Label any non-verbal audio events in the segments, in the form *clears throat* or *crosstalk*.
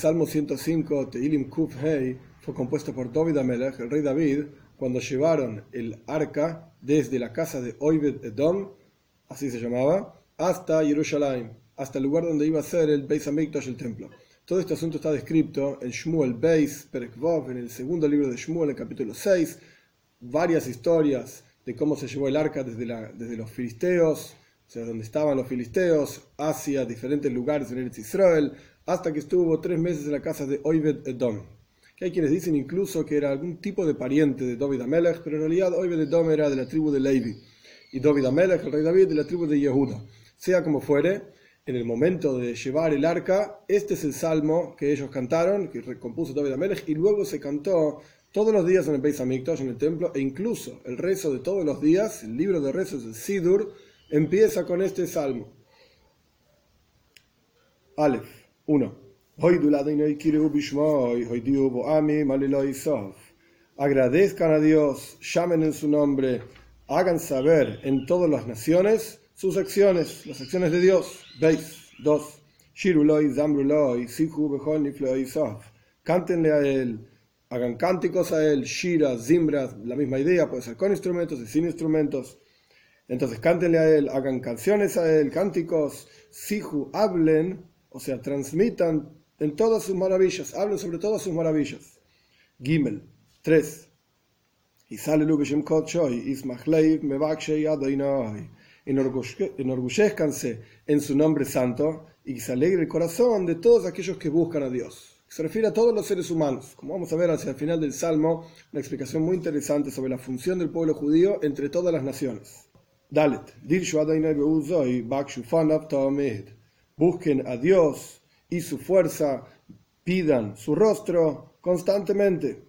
Salmo 105, Teilim Kuf Hei, fue compuesto por David Amelech, el rey David, cuando llevaron el arca desde la casa de Oived Edom, así se llamaba, hasta Jerusalén, hasta el lugar donde iba a ser el Beis Hamikdash, el templo. Todo este asunto está descrito en Shmuel Beis, Perekvov, en el segundo libro de Shmuel, en el capítulo 6, varias historias de cómo se llevó el arca desde los filisteos, o sea, donde estaban los filisteos, hacia diferentes lugares en Eretz Israel, hasta que estuvo tres meses en la casa de Oived Edom. Que hay quienes dicen incluso que era algún tipo de pariente de David Amelech, pero en realidad Oived Edom era de la tribu de Levi, y David Amelech, el rey David, de la tribu de Yehuda. Sea como fuere, en el momento de llevar el arca, este es el salmo que ellos cantaron, que recompuso David Amelech, y luego se cantó todos los días en el Beis Hamikdash, en el templo, e incluso el rezo de todos los días, el libro de rezos de Sidur, empieza con este salmo. Aleph 1. Agradezcan a Dios, llamen en su nombre, hagan saber en todas las naciones sus acciones, las acciones de Dios. Veis. 2. Shiruloi, Zambruloi, Sihu, Behol, Nifloi, Sof. Cántenle a él, hagan cánticos a él, Shira, Zimbra, la misma idea, puede ser con instrumentos y sin instrumentos. Entonces cántenle a él, hagan canciones a él, cánticos, Sihu, hablen, o sea, transmitan en todas sus maravillas, hablen sobre todas sus maravillas. Gimel 3. Y sale enorgullezcanse en su nombre santo y se alegre el corazón de todos aquellos que buscan a Dios. Se refiere a todos los seres humanos. Como vamos a ver hacia el final del Salmo, una explicación muy interesante sobre la función del pueblo judío entre todas las naciones. Dalet, busquen a Dios y su fuerza, pidan su rostro constantemente.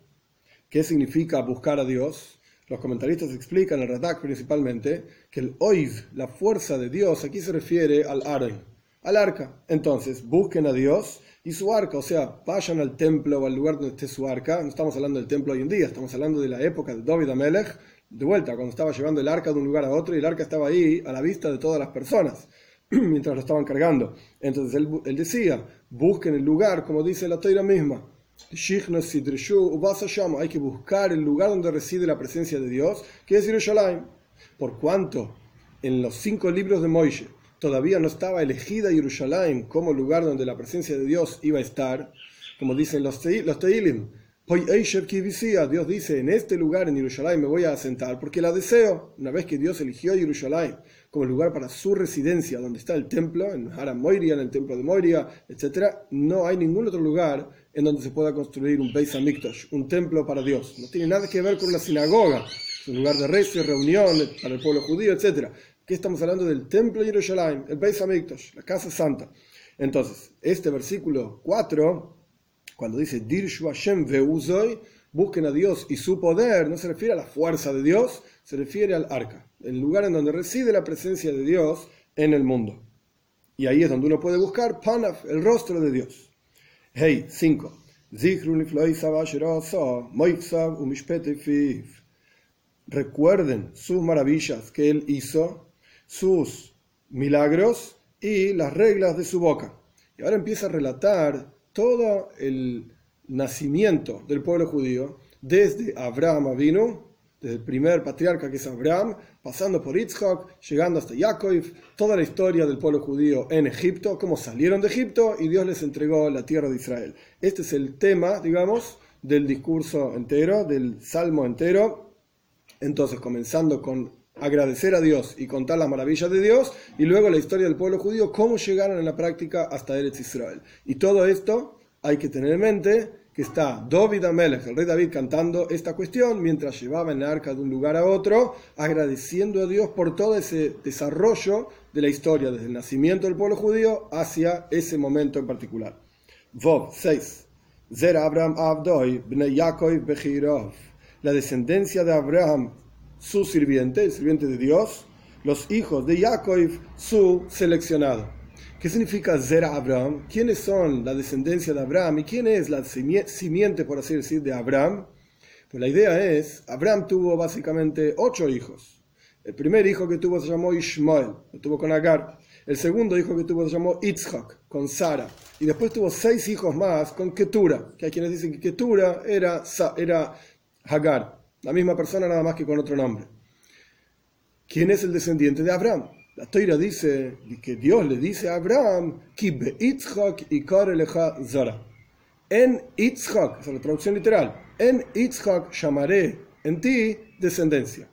¿Qué significa buscar a Dios? Los comentaristas explican, el Radak principalmente, que el Oiv, la fuerza de Dios, aquí se refiere al Aren, al arca. Entonces, busquen a Dios y su arca, o sea, vayan al templo o al lugar donde esté su arca. No estamos hablando del templo hoy en día, estamos hablando de la época de David Amelech, de vuelta, cuando estaba llevando el arca de un lugar a otro y el arca estaba ahí a la vista de todas las personas *clears throat* mientras lo estaban cargando. Entonces él, él decía, busquen el lugar, como dice la toira misma hay que buscar el lugar donde reside la presencia de Dios, que es Jerusalén. Por cuanto en los cinco libros de Moisés todavía no estaba elegida Jerusalén como lugar donde la presencia de Dios iba a estar, como dicen los, los Teilim, Dios dice, en este lugar en Jerusalén me voy a asentar porque la deseo, una vez que Dios eligió Jerusalén como lugar para su residencia, donde está el templo, en Haram Moiria, en el templo de Moiria, etc., no hay ningún otro lugar en donde se pueda construir un Beis Hamikdash, un templo para Dios. No tiene nada que ver con una sinagoga, es un lugar de rezo, reunión para el pueblo judío, etc. Aquí estamos hablando del templo de Jerusalén, el Beis Hamikdash, la casa santa. Entonces, este versículo 4, cuando dice Dirshu Hashem Veuzoy, busquen a Dios y su poder, no se refiere a la fuerza de Dios, se refiere al arca el lugar en donde reside la presencia de Dios en el mundo. Y ahí es donde uno puede buscar Panaf, el rostro de Dios. Hey, 5. Recuerden sus maravillas que él hizo, sus milagros y las reglas de su boca. Y ahora empieza a relatar todo el nacimiento del pueblo judío, desde Abraham vino desde el primer patriarca que es Abraham, pasando por Yitzhak, llegando hasta Yaakov, toda la historia del pueblo judío en Egipto, cómo salieron de Egipto y Dios les entregó la tierra de Israel. Este es el tema, digamos, del discurso entero, del salmo entero. Entonces, comenzando con agradecer a Dios y contar las maravillas de Dios, y luego la historia del pueblo judío, cómo llegaron en la práctica hasta Eretz Israel. Y todo esto hay que tener en mente que está David Amelech, el rey David, cantando esta cuestión mientras llevaba en arca de un lugar a otro, agradeciendo a Dios por todo ese desarrollo de la historia, desde el nacimiento del pueblo judío hacia ese momento en particular. Vov 6. Zer Abraham Abdoi, Bnei Yaakov Bechirov. La descendencia de Abraham, su sirviente, el sirviente de Dios, los hijos de Yaakov, su seleccionado. ¿Qué significa Zera Abraham? ¿Quiénes son la descendencia de Abraham y quién es la simiente, por así decir, de Abraham? Pues la idea es, Abraham tuvo básicamente ocho hijos. El primer hijo que tuvo se llamó Ishmael, lo tuvo con Agar. El segundo hijo que tuvo se llamó Itzhak, con Sara. Y después tuvo seis hijos más con Ketura, que hay quienes dicen que Ketura era, era Hagar, la misma persona nada más que con otro nombre. ¿Quién es el descendiente de Abraham? La Toira dice que Dios le dice a Abraham, y Zara. En Itzhak, esa es la traducción literal, en Itzhak llamaré en ti descendencia.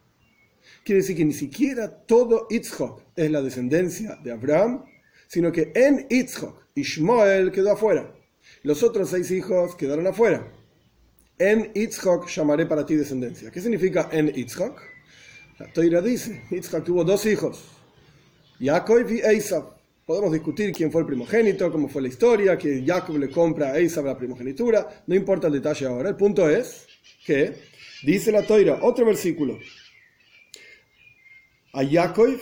Quiere decir que ni siquiera todo Itzhak es la descendencia de Abraham, sino que en Itzhak Ishmael quedó afuera. Los otros seis hijos quedaron afuera. En Itzhak llamaré para ti descendencia. ¿Qué significa en Itzhak? La Toira dice, Yitzhak tuvo dos hijos, Jacob y Esav. Podemos discutir quién fue el primogénito, cómo fue la historia, que Jacob le compra a Esav la primogenitura, no importa el detalle ahora. El punto es que, dice la Toira, otro versículo, a Jacob,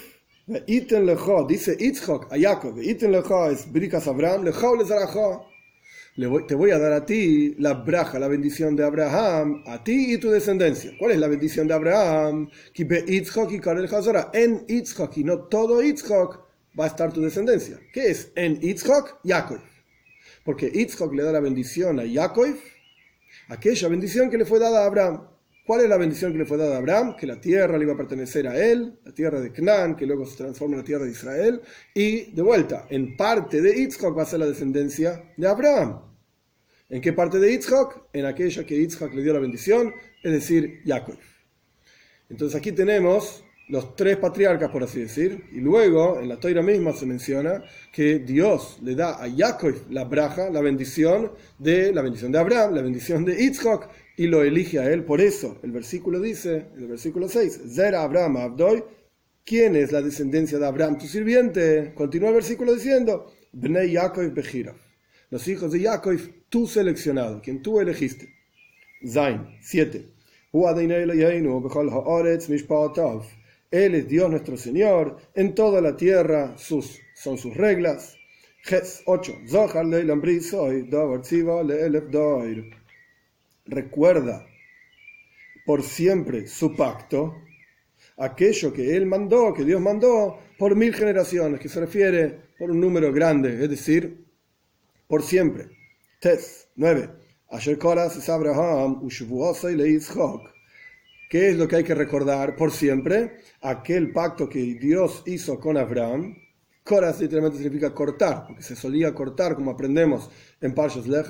dice Yitzhak a Jacob, iten lecho es Brikas Abraham, lecho le te voy a dar a ti la braja, la bendición de Abraham, a ti y tu descendencia. ¿Cuál es la bendición de Abraham? En Itzhak y no todo Itzhak va a estar tu descendencia. ¿Qué es en Itzhak? Yaakov. Porque Itzhak le da la bendición a Yaakov, aquella bendición que le fue dada a Abraham. ¿Cuál es la bendición que le fue dada a Abraham? Que la tierra le iba a pertenecer a él, la tierra de Canaán, que luego se transforma en la tierra de Israel. Y de vuelta, en parte de Yitzhak va a ser la descendencia de Abraham. ¿En qué parte de Yitzhak? En aquella que Yitzhak le dio la bendición, es decir, Jacob. Entonces aquí tenemos los tres patriarcas, por así decir, y luego en la toira misma se menciona que Dios le da a Jacob la braja, la bendición de la bendición de Abraham, la bendición de Yitzhak, y lo elige a él. Por eso, el versículo dice, el versículo 6, Zera Abraham Abdoy, ¿quién es la descendencia de Abraham, tu sirviente? Continúa el versículo diciendo, Bnei Yaakov Bejira, los hijos de Yaakov, tú seleccionado, quien tú elegiste. Zain, 7. Él es Dios nuestro Señor, en toda la tierra sus, son sus reglas. 8. Recuerda por siempre su pacto, aquello que Él mandó, que Dios mandó, por mil generaciones, que se refiere por un número grande, es decir, por siempre. Tes 9. Abraham ¿Qué es lo que hay que recordar por siempre? Aquel pacto que Dios hizo con Abraham. Koras literalmente significa cortar, porque se solía cortar, como aprendemos en Parshas Lech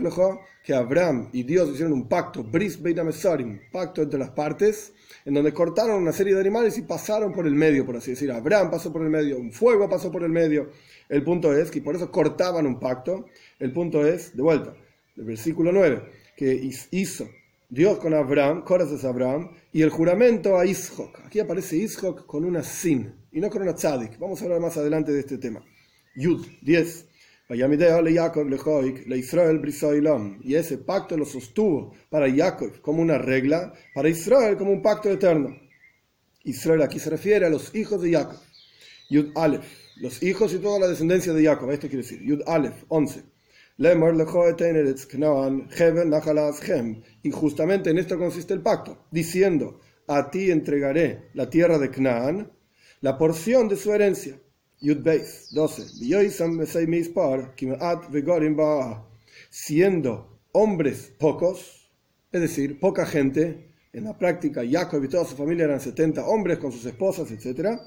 que Abraham y Dios hicieron un pacto, Bris un pacto entre las partes, en donde cortaron una serie de animales y pasaron por el medio, por así decir. Abraham pasó por el medio, un fuego pasó por el medio. El punto es que por eso cortaban un pacto. El punto es, de vuelta, el versículo 9, que hizo Dios con Abraham, Coras es Abraham, y el juramento a Ishok. Aquí aparece Ishok con una sin y no con una tzadik. Vamos a hablar más adelante de este tema. Yud 10. Y ese pacto lo sostuvo para Jacob como una regla, para Israel como un pacto eterno. Israel aquí se refiere a los hijos de Jacob. Yud Aleph, los hijos y toda la descendencia de Jacob. Esto quiere decir, Yud Aleph 11. Y justamente en esto consiste el pacto, diciendo, a ti entregaré la tierra de Canaán, la porción de su herencia. Yud Beis 12. Siendo hombres pocos, es decir, poca gente, en la práctica Jacob y toda su familia eran 70 hombres con sus esposas, etc.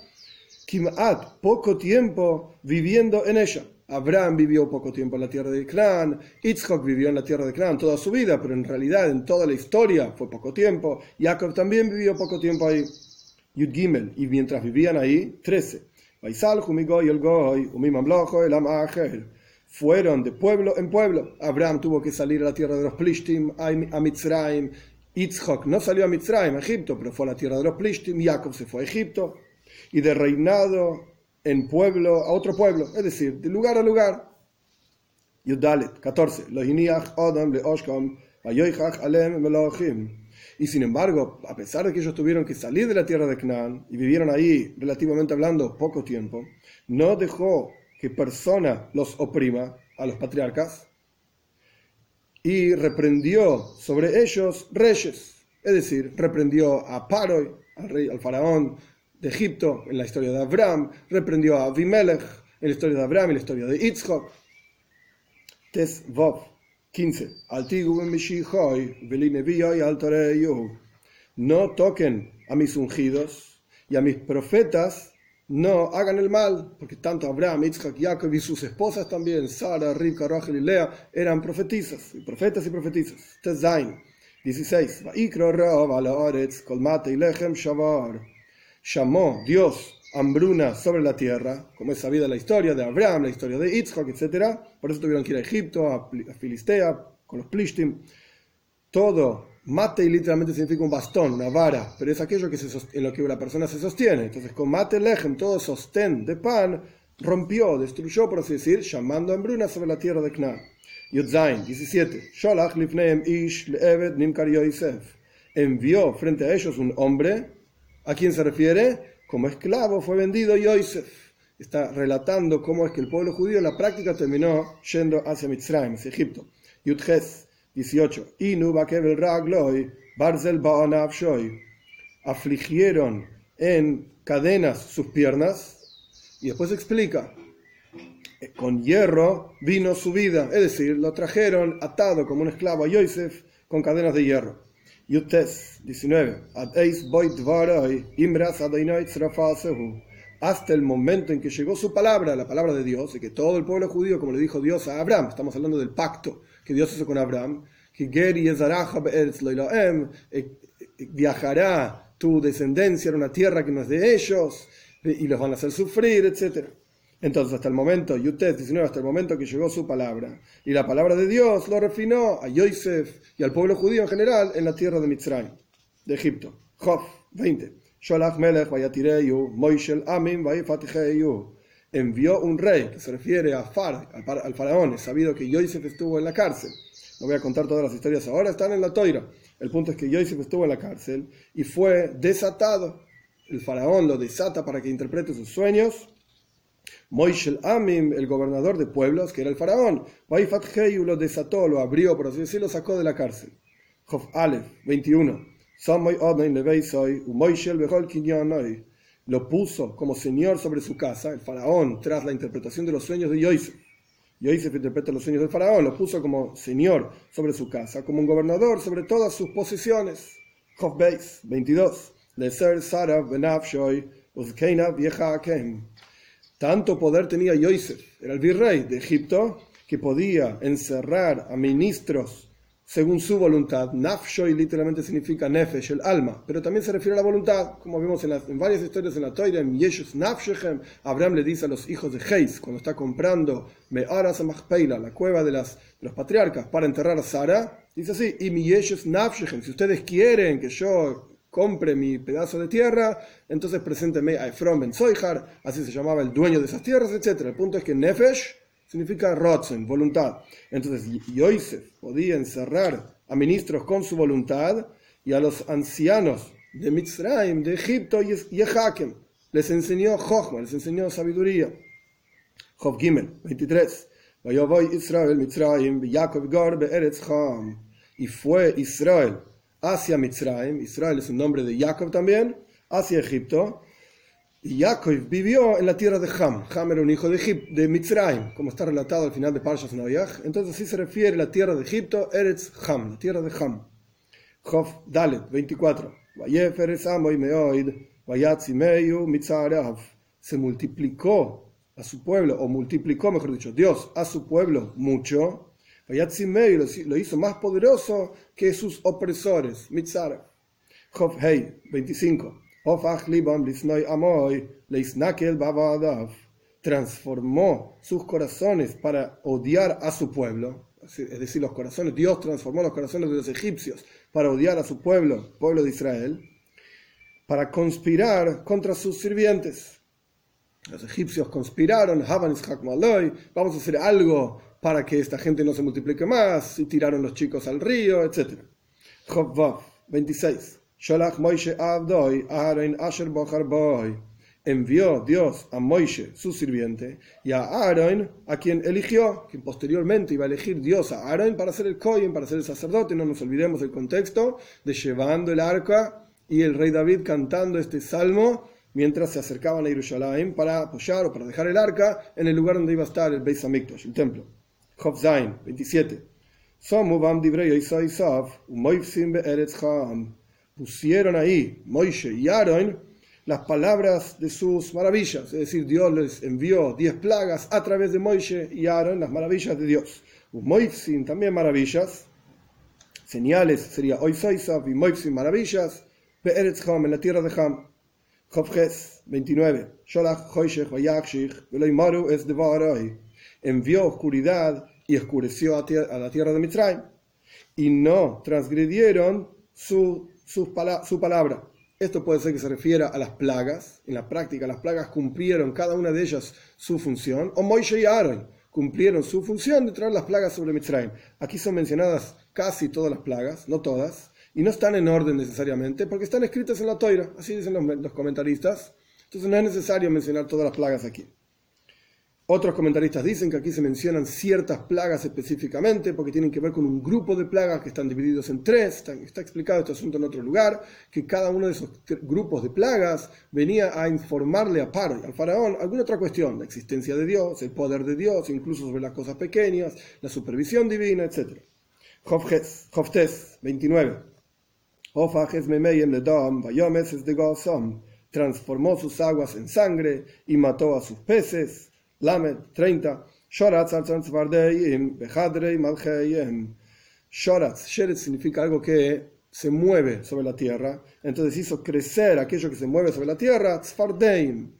Kimat, poco tiempo viviendo en ella. Abraham vivió poco tiempo en la tierra de Canaán, Yitzhak vivió en la tierra de Canaán toda su vida, pero en realidad en toda la historia fue poco tiempo. Jacob también vivió poco tiempo ahí. Yud Gimel, y mientras vivían ahí, 13. Fueron de pueblo en pueblo. Abraham tuvo que salir a la tierra de los Plishtim, a Mitzrayim. Yitzhak no salió a Mitzrayim, a Egipto, pero fue a la tierra de los Plishtim. Jacob se fue a Egipto. Y de reinado en pueblo a otro pueblo, es decir, de lugar a lugar. Yudalet 14. Y sin embargo, a pesar de que ellos tuvieron que salir de la tierra de Canaán y vivieron ahí, relativamente hablando, poco tiempo, no dejó que persona los oprima a los patriarcas y reprendió sobre ellos reyes, es decir, reprendió a Paroi, al rey, al faraón, de Egipto, en la historia de Abraham, reprendió a Abimelech, en la historia de Abraham, en la historia de Yitzchak. Tes Vov 15. No toquen a mis ungidos y a mis profetas no hagan el mal, porque tanto Abraham, Isaac, Jacob y sus esposas también, Sara, Rivka, Rachel y Lea, eran profetisas, profetas y profetisas. Tezain 16. Llamó Dios hambruna sobre la tierra, como es sabida la historia de Abraham, la historia de Isaac, etc. Por eso tuvieron que ir a Egipto, a Filistea, con los Plishtim. Todo Mate literalmente significa un bastón, una vara, pero es aquello que en lo que la persona se sostiene. Entonces, con mate lejem, todo sostén de pan, rompió, destruyó, por así decir, llamando hambruna sobre la tierra de Cana. Yudzain, 17. Sholach lifneem ish le'eved nimkar Yosef. Envió frente a ellos un hombre, ¿a quién se refiere? Como esclavo fue vendido Yosef. Está relatando cómo es que el pueblo judío en la práctica terminó yendo hacia Mitzrayim, hacia Egipto. Yudches, 18. Afligieron en cadenas sus piernas. Y después explica. Con hierro vino su vida. Es decir, lo trajeron atado como un esclavo a Yosef con cadenas de hierro. Yutes 19. Hasta el momento en que llegó su palabra, la palabra de Dios, y que todo el pueblo judío, como le dijo Dios a Abraham, estamos hablando del pacto que Dios hizo con Abraham, que viajará tu descendencia a una tierra que no es de ellos y los van a hacer sufrir, etc. Entonces, hasta el momento, Yutet 19, hasta el momento que llegó su palabra, y la palabra de Dios lo refinó a Yosef y al pueblo judío en general en la tierra de Mitzrayim, de Egipto. Job 20. Envió un rey, que se refiere a Far, al faraón, es sabido que Yosef estuvo en la cárcel. No voy a contar todas las historias ahora, están en la toira. El punto es que Yosef estuvo en la cárcel y fue desatado. El faraón lo desata para que interprete sus sueños. Moishel Amim, el gobernador de pueblos, que era el faraón, Waifat lo desató, lo abrió, por así decirlo, lo sacó de la cárcel. Jof Aleph 21. Lo puso como señor sobre su casa, el faraón, tras la interpretación de los sueños de Yosef. Yosef interpreta los sueños del faraón, lo puso como señor sobre su casa, como un gobernador sobre todas sus posesiones. Job 22. Tanto poder tenía Yosef, era el virrey de Egipto, que podía encerrar a ministros según su voluntad. Nafshoy literalmente significa nefesh, el alma, pero también se refiere a la voluntad, como vemos en, varias historias en la Torah, en Yeshus Nafshechem, Abraham le dice a los hijos de Heis, cuando está comprando Me'aras Machpeila, la cueva de, las, los patriarcas, para enterrar a Sara, dice así, y mi Yeshus Nafshechem, si ustedes quieren que yo compre mi pedazo de tierra, entonces presénteme a Efron Ben Soijar, así se llamaba el dueño de esas tierras, etc. El punto es que Nefesh significa rotzen, voluntad. Entonces Yosef podía encerrar a ministros con su voluntad y a los ancianos de Mitzrayim, de Egipto y Hakem. Les enseñó Jochma, les enseñó sabiduría. Job Gimel, 23. Israel, Y fue Israel hacia Mitzrayim, Israel es un nombre de Jacob también, hacia Egipto, y Jacob vivió en la tierra de Ham. Ham era un hijo de, Egip, de Mitzrayim, como está relatado al final de Parshas Noyach. Entonces así se refiere la tierra de Egipto, Eretz Ham, la tierra de Ham. Jof Dalet, 24. Se multiplicó a su pueblo, o multiplicó, mejor dicho, Dios a su pueblo mucho. Lo hizo más poderoso que sus opresores, Mitzara. Jof Hei, 25 transformó sus corazones para odiar a su pueblo, es decir, los corazones, Dios transformó los corazones de los egipcios para odiar a su pueblo, pueblo de Israel, para conspirar contra sus sirvientes. Los egipcios conspiraron, vamos a hacer algo para que esta gente no se multiplique más, y tiraron los chicos al río, etc. Job 26. Envió Dios a Moishe, su sirviente, y a Aaron, a quien eligió, quien posteriormente iba a elegir Dios a Aaron para ser el Cohen, para ser el sacerdote. No nos olvidemos del contexto de llevando el arca y el rey David cantando este salmo mientras se acercaban a Jerusalén para apoyar o para dejar el arca en el lugar donde iba a estar el Beis Hamikdash, el templo. Chof Zain, 27. Pusieron ahí Moishe y Aaron las palabras de sus maravillas, es decir, Dios les envió diez plagas a través de Moishe y Aaron, las maravillas de Dios. Moifsin también maravillas, señales sería Oisaisav y Moifsin maravillas, Be'eretz Ham en la tierra de Ham. Chovjes 29. Sholach Hoishech Vayakshich, Veloimaru es de Envió oscuridad y oscureció a, la tierra de Mitzrayim. Y no transgredieron su, palabra. Esto puede ser que se refiera a las plagas. En la práctica, las plagas cumplieron cada una de ellas su función. O Moishe y Aaron cumplieron su función de traer las plagas sobre Mitzrayim. Aquí son mencionadas casi todas las plagas, no todas, y no están en orden necesariamente, porque están escritas en la toira, así dicen los comentaristas. Entonces no es necesario mencionar todas las plagas aquí. Otros comentaristas dicen que aquí se mencionan ciertas plagas específicamente porque tienen que ver con un grupo de plagas que están divididos en tres. Está, explicado este asunto en otro lugar, que cada uno de esos grupos de plagas venía a informarle a Paro al faraón alguna otra cuestión, la existencia de Dios, el poder de Dios, incluso sobre las cosas pequeñas, la supervisión divina, etc. Joftes 29. Transformó sus aguas en sangre y mató a sus peces Lamed 30. Shoratz Shoratz, Sheret significa algo que se mueve sobre la tierra. Entonces hizo crecer aquello que se mueve sobre la tierra, Tzfardeim,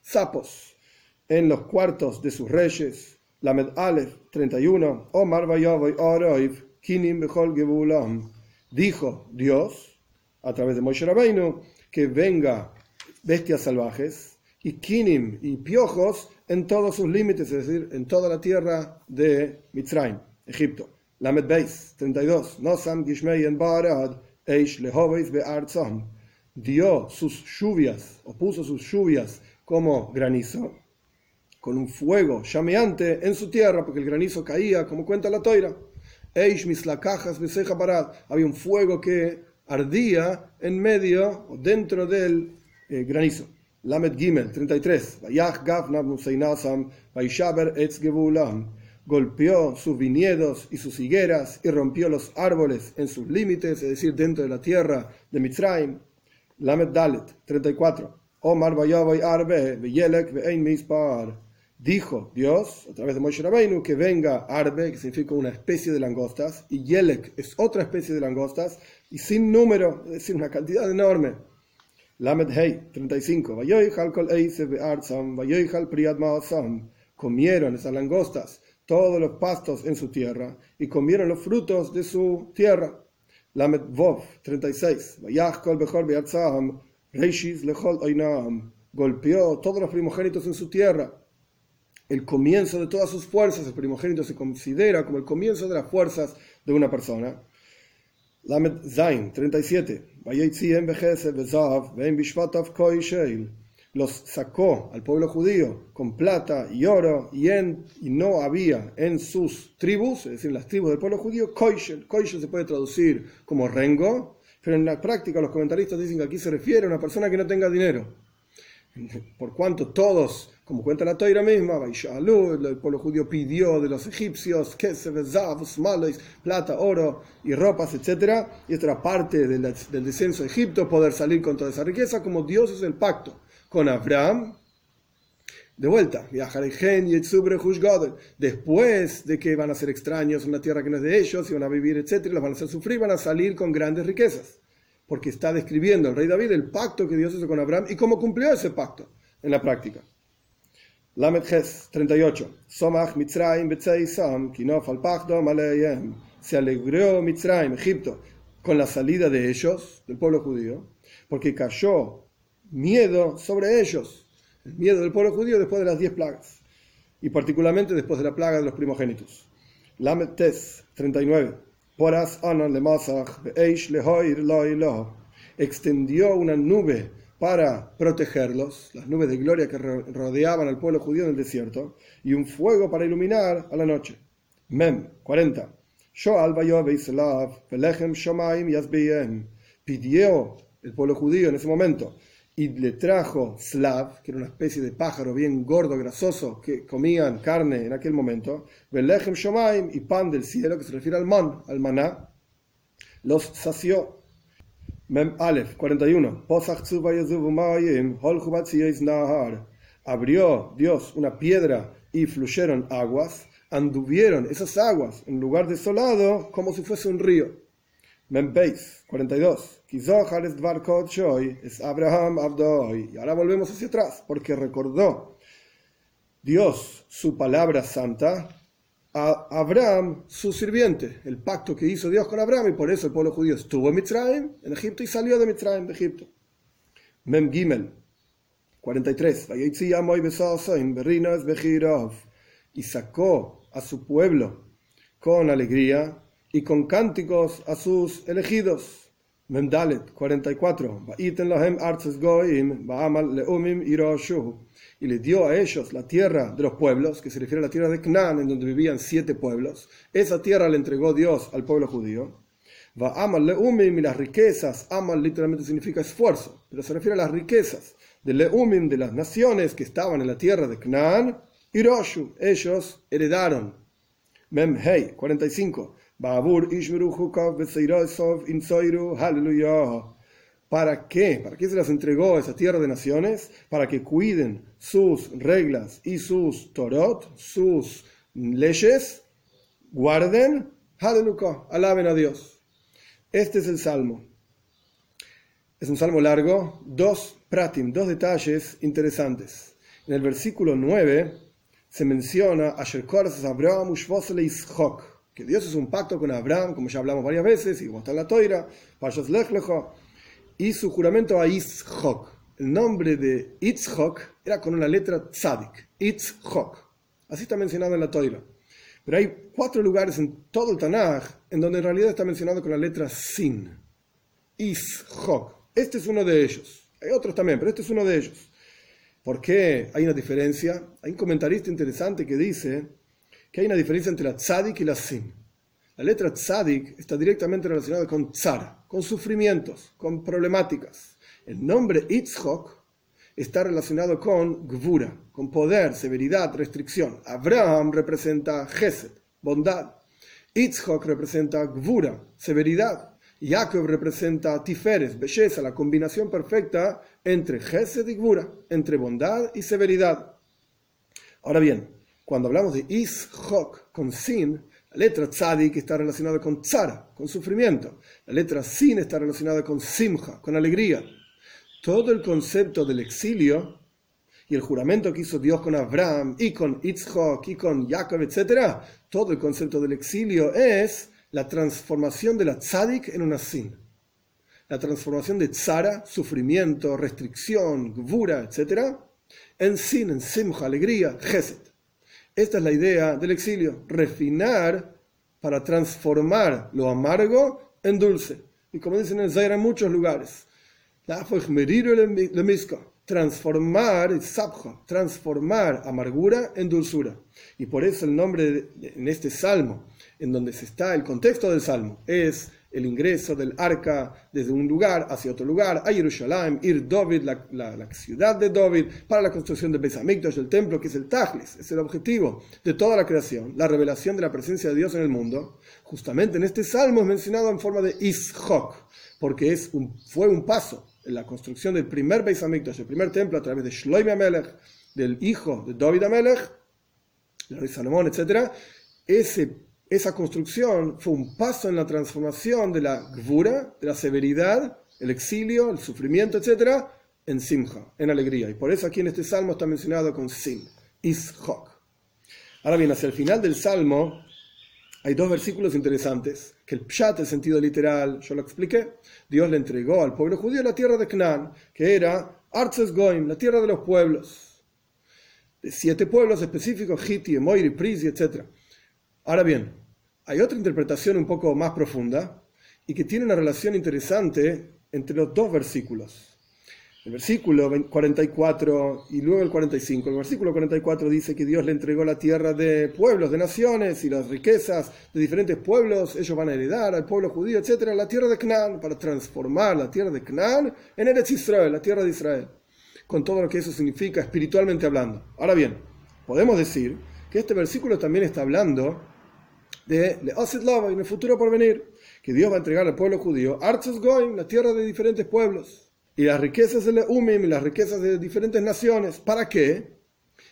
sapos, en los cuartos de sus reyes. Lamed Aleph 31. Omar Oroiv, Kinim Bechol. Dijo Dios, a través de Moshe Rabbeinu, que venga bestias salvajes y kinim y piojos en todos sus límites, es decir, en toda la tierra de Mitzrayim, Egipto. Lamed Beis, 32. Nosam Gishmeyen Barad, Eish Lehoveis Be'arzam. Dio sus lluvias, o puso sus lluvias como granizo, con un fuego llameante en su tierra, porque el granizo caía, como cuenta la toira. Eish Mislakajas Beseja Barad. Había un fuego que ardía en medio o dentro del eh, granizo. Lamed Gimel 33. Golpeó sus viñedos y sus higueras y rompió los árboles en sus límites, es decir, dentro de la tierra de Mitzrayim. Lamed Dalet 34. Omar Arbe, Dijo Dios, a través de Moshe Rabbeinu, que venga Arbe, que significa una especie de langostas, y Yelek es otra especie de langostas, y sin número, es decir, una cantidad enorme. Lamed Hei 35. Comieron esas langostas todos los pastos en su tierra y comieron los frutos de su tierra. Lamed Vov 36. Golpeó todos los primogénitos en su tierra. El comienzo de todas sus fuerzas, el primogénito se considera como el comienzo de las fuerzas de una persona. Lamed Zain 37. Los sacó al pueblo judío con plata y oro y, y no había en sus tribus, es decir, las tribus del pueblo judío, koishel. Koishel se puede traducir como rengo, pero en la práctica los comentaristas dicen que aquí se refiere a una persona que no tenga dinero. *laughs* Por cuanto todos como cuenta la toira misma, el pueblo judío pidió de los egipcios plata, oro y ropas, etc. Y esto era parte del, descenso de Egipto, poder salir con toda esa riqueza, como Dios es el pacto con Abraham. De vuelta, después de que van a ser extraños en una tierra que no es de ellos, y van a vivir, etc., los van a hacer sufrir, van a salir con grandes riquezas. Porque está describiendo el rey David el pacto que Dios hizo con Abraham y cómo cumplió ese pacto en la práctica. Lamed Ches 38. Somach Mitzrayim Betzeisam, Kinof al Pachdom Aleyem. Se alegró Mitzrayim, Egipto, con la salida de ellos, del pueblo judío, porque cayó miedo sobre ellos, el miedo del pueblo judío después de las diez plagas, y particularmente después de la plaga de los primogénitos. Lamed Tes 39. Poras Anan Lemasach Beish Lehoir Lo Extendió una nube para protegerlos, las nubes de gloria que rodeaban al pueblo judío en el desierto, y un fuego para iluminar a la noche. Mem 40. Pidió el pueblo judío en ese momento y le trajo slav, que era una especie de pájaro bien gordo, grasoso, que comían carne en aquel momento, shomaim y pan del cielo, que se refiere al man, al maná, los sació. Mem Aleph 41. Abrió Dios una piedra y fluyeron aguas. Anduvieron esas aguas en lugar desolado como si fuese un río. Membeis 42. es Abraham Y ahora volvemos hacia atrás, porque recordó Dios su palabra santa Abraham, su sirviente, el pacto que hizo Dios con Abraham, y por eso el pueblo judío estuvo en Mitzrayim, en Egipto, y salió de Mitzrayim, de Egipto. Mem Gimel 43. Y sacó a su pueblo con alegría y con cánticos a sus elegidos. Memdalet 44. Y le dio a ellos la tierra de los pueblos, que se refiere a la tierra de Canaán, en donde vivían siete pueblos. Esa tierra le entregó Dios al pueblo judío. Amal leumim y las riquezas. Amal literalmente significa esfuerzo, pero se refiere a las riquezas de leumim de las naciones que estaban en la tierra de Canaán. Y ellos heredaron. Memhei 45. ¿Para qué? ¿Para qué se las entregó esa tierra de naciones? Para que cuiden sus reglas y sus torot, sus leyes, guarden, Hallelujah, alaben a Dios. Este es el salmo. Es un salmo largo, dos pratim, dos detalles interesantes. En el versículo 9 se menciona Asher Abraham que Dios es un pacto con Abraham, como ya hablamos varias veces, y como está en la toira, y su juramento a Itzhok. El nombre de Itzhok era con una letra tzadik, Itzhok. Así está mencionado en la toira. Pero hay cuatro lugares en todo el Tanaj en donde en realidad está mencionado con la letra Sin. Ishok. Este es uno de ellos. Hay otros también, pero este es uno de ellos. ¿Por qué hay una diferencia? Hay un comentarista interesante que dice que hay una diferencia entre la tzadik y la sin. La letra tzadik está directamente relacionada con tzar, con sufrimientos, con problemáticas. El nombre Itzhok está relacionado con gvura, con poder, severidad, restricción. Abraham representa gesed, bondad. Itzhok representa gvura, severidad. Jacob representa tiferes, belleza, la combinación perfecta entre gesed y gvura, entre bondad y severidad. Ahora bien, cuando hablamos de Ishok con sin, la letra tzadik está relacionada con tzara, con sufrimiento. La letra sin está relacionada con simja, con alegría. Todo el concepto del exilio y el juramento que hizo Dios con Abraham y con Itzhok y con Jacob, etc., todo el concepto del exilio es la transformación de la tzadik en una sin. La transformación de tzara, sufrimiento, restricción, gvura, etc., en sin, en simja, alegría, geset. Esta es la idea del exilio, refinar para transformar lo amargo en dulce. Y como dicen en Zaira en muchos lugares, transformar, transformar amargura en dulzura. Y por eso el nombre en este salmo, en donde se está el contexto del salmo, es el ingreso del arca desde un lugar hacia otro lugar, a Jerusalén, ir David, la, ciudad de David, para la construcción del Besamikdash, del templo, que es el Tajlis, es el objetivo de toda la creación, la revelación de la presencia de Dios en el mundo. Justamente en este salmo es mencionado en forma de Ishok, porque es fue un paso en la construcción del primer Besamikdash, el primer templo, a través de Shloime Amelech, del hijo de David Amelech, el rey Salomón, etc. Ese esa construcción fue un paso en la transformación de la gvura, de la severidad, el exilio, el sufrimiento, etc., en simja, en alegría. Y por eso aquí en este salmo está mencionado con sim, ishok. Ahora bien, hacia el final del salmo hay dos versículos interesantes, que el pshat, el sentido literal, yo lo expliqué. Dios le entregó al pueblo judío la tierra de Canaán, que era Arces Goim, la tierra de los pueblos. De siete pueblos específicos, Hiti, Emoiri, Prisi, etc. Ahora bien, hay otra interpretación un poco más profunda y que tiene una relación interesante entre los dos versículos. el versículo 44 y luego el 45. El versículo 44 dice que Dios le entregó la tierra de pueblos, de naciones y las riquezas de diferentes pueblos. Ellos van a heredar al pueblo judío, etcétera, la tierra de Canaán para transformar la tierra de Canaán en Eretz Israel, la tierra de Israel, con todo lo que eso significa espiritualmente hablando. Ahora bien, podemos decir que este versículo también está hablando de Leosit Lava en el futuro por venir, que Dios va a entregar al pueblo judío Artzos Goim, la tierra de diferentes pueblos y las riquezas de Umim y las riquezas de diferentes naciones. ¿Para qué?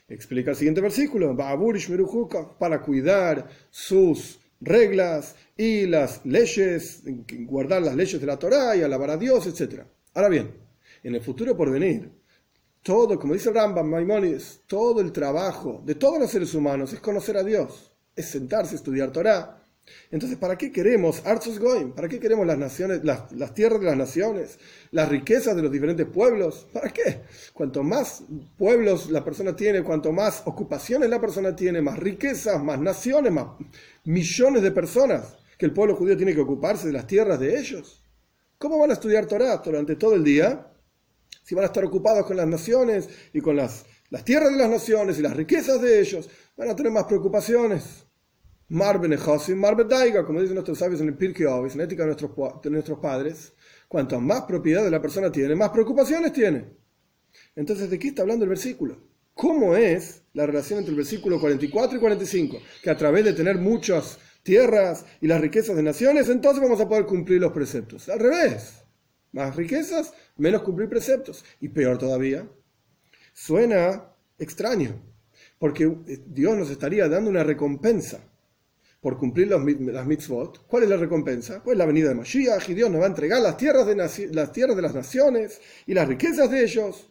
Explica el siguiente versículo, para cuidar sus reglas y las leyes, guardar las leyes de la Torah y alabar a Dios, etc. Ahora bien, en el futuro por venir, todo, como dice Rambam Maimonides, todo el trabajo de todos los seres humanos es conocer a Dios, es sentarse estudiar Torah, entonces, ¿para qué queremos Arzus Goim? ¿Para qué queremos las naciones, las, las, tierras de las naciones, las riquezas de los diferentes pueblos? ¿Para qué? Cuanto más pueblos la persona tiene, cuanto más ocupaciones la persona tiene, más riquezas, más naciones, más millones de personas que el pueblo judío tiene que ocuparse de las tierras de ellos. ¿Cómo van a estudiar Torah durante todo el día? Si van a estar ocupados con las naciones y con las, las tierras de las naciones y las riquezas de ellos, van a tener más preocupaciones. Mar Benejosim, Mar Bedaiga, como dicen nuestros sabios en el Pirkei Ovis, en ética de nuestros, de nuestros padres, cuanto más propiedad de la persona tiene, más preocupaciones tiene. Entonces, ¿de qué está hablando el versículo? ¿Cómo es la relación entre el versículo 44 y 45? Que a través de tener muchas tierras y las riquezas de naciones, entonces vamos a poder cumplir los preceptos. Al revés. Más riquezas, menos cumplir preceptos. Y peor todavía, suena extraño, porque Dios nos estaría dando una recompensa por cumplir los, las mitzvot, ¿cuál es la recompensa? Pues la venida de Mashiach y Dios nos va a entregar las tierras de, las, tierras de las naciones y las riquezas de ellos.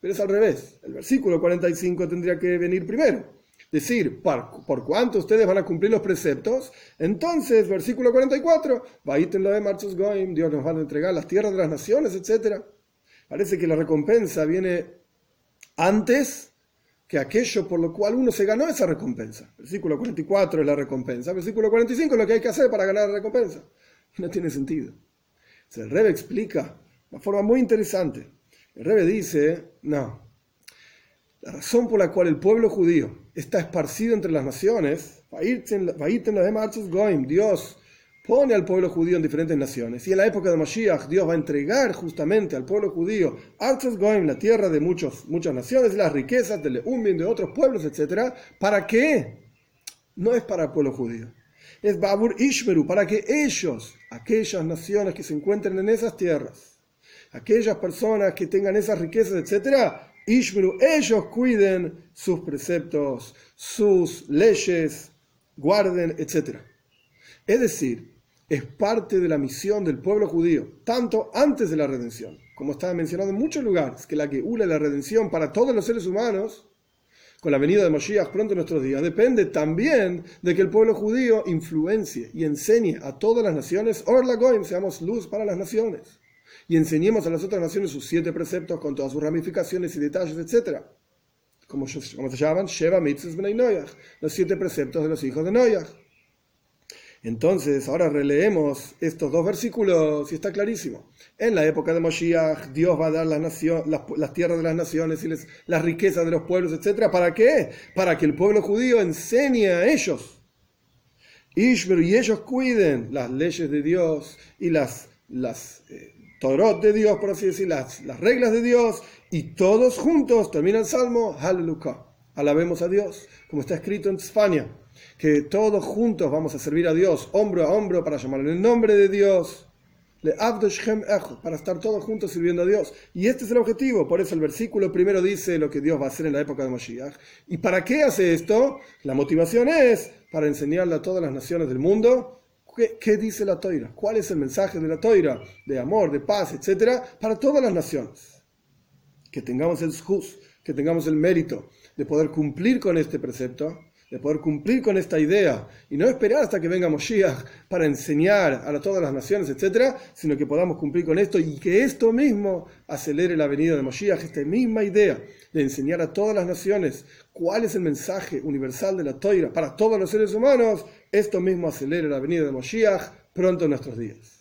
Pero es al revés. El versículo 45 tendría que venir primero. Decir, por, por cuánto ustedes van a cumplir los preceptos, entonces, versículo 44, lo de Marchos Goim, Dios nos va a entregar las tierras de las naciones, etc. Parece que la recompensa viene antes que aquello por lo cual uno se ganó esa recompensa. Versículo 44 es la recompensa. Versículo 45 es lo que hay que hacer para ganar la recompensa. no tiene sentido. el Rebe explica de una forma muy interesante. El Rebe dice, no, la razón por la cual el pueblo judío está esparcido entre las naciones, Dios pone al pueblo judío en diferentes naciones. Y en la época de Mashiach, Dios va a entregar justamente al pueblo judío Goim, la tierra de muchos, muchas naciones, las riquezas de Leumbin, de otros pueblos, etc. ¿Para qué? No es para el pueblo judío. Es Babur Ishmeru, para que ellos, aquellas naciones que se encuentren en esas tierras, aquellas personas que tengan esas riquezas, etc., Ishmeru, ellos cuiden sus preceptos, sus leyes, guarden, etc. Es decir, es parte de la misión del pueblo judío, tanto antes de la redención, como estaba mencionado en muchos lugares, que la que une la redención para todos los seres humanos, con la venida de Moshiach pronto en nuestros días, depende también de que el pueblo judío influencie y enseñe a todas las naciones, Orla Goim, seamos luz para las naciones, y enseñemos a las otras naciones sus siete preceptos con todas sus ramificaciones y detalles, etc. Como, se llaman, Sheva Mitzvahs Bnei Noyach, los siete preceptos de los hijos de Noyach. Entonces, ahora releemos estos dos versículos y está clarísimo. En la época de Moshiach, Dios va a dar las, las, tierras de las naciones y las riquezas de los pueblos, etc. ¿Para qué? Para que el pueblo judío enseñe a ellos. Ishmer, y ellos cuiden las leyes de Dios y las, eh, Torot de Dios, por así decir, las, las reglas de Dios, y todos juntos, termina el salmo, Hallelujah. Alabemos a Dios, como está escrito en España que todos juntos vamos a servir a Dios, hombro a hombro, para llamarle el nombre de Dios. Para estar todos juntos sirviendo a Dios. Y este es el objetivo. Por eso el versículo primero dice lo que Dios va a hacer en la época de Moshiach. ¿Y para qué hace esto? La motivación es para enseñarle a todas las naciones del mundo qué, dice la toira, cuál es el mensaje de la toira, de amor, de paz, etcétera, para todas las naciones. Que tengamos el juz, que tengamos el mérito de poder cumplir con este precepto de poder cumplir con esta idea y no esperar hasta que venga Moshiach para enseñar a todas las naciones, etcétera, sino que podamos cumplir con esto y que esto mismo acelere la venida de Moshiach, esta misma idea de enseñar a todas las naciones cuál es el mensaje universal de la Toira para todos los seres humanos, esto mismo acelere la venida de Moshiach pronto en nuestros días.